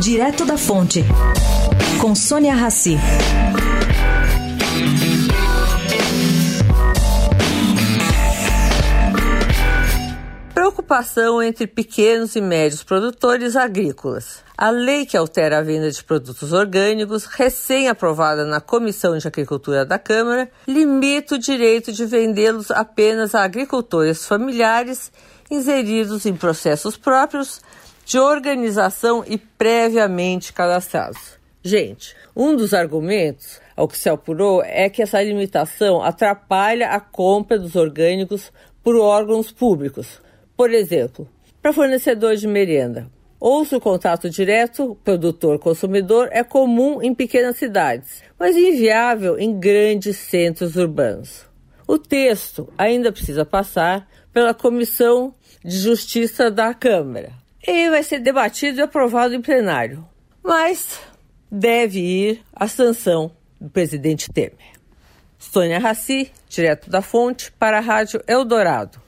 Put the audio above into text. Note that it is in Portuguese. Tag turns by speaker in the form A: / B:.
A: Direto da Fonte, com Sônia Rassi.
B: Preocupação entre pequenos e médios produtores agrícolas. A lei que altera a venda de produtos orgânicos, recém-aprovada na Comissão de Agricultura da Câmara, limita o direito de vendê-los apenas a agricultores familiares inseridos em processos próprios de organização e previamente cadastrados. Gente, um dos argumentos ao que se apurou é que essa limitação atrapalha a compra dos orgânicos por órgãos públicos. Por exemplo, para fornecedor de merenda. Ou se o contato direto produtor-consumidor é comum em pequenas cidades, mas inviável em grandes centros urbanos. O texto ainda precisa passar pela Comissão de Justiça da Câmara e vai ser debatido e aprovado em plenário. Mas deve ir à sanção do presidente Temer. Sônia Raci, direto da Fonte, para a Rádio Eldorado.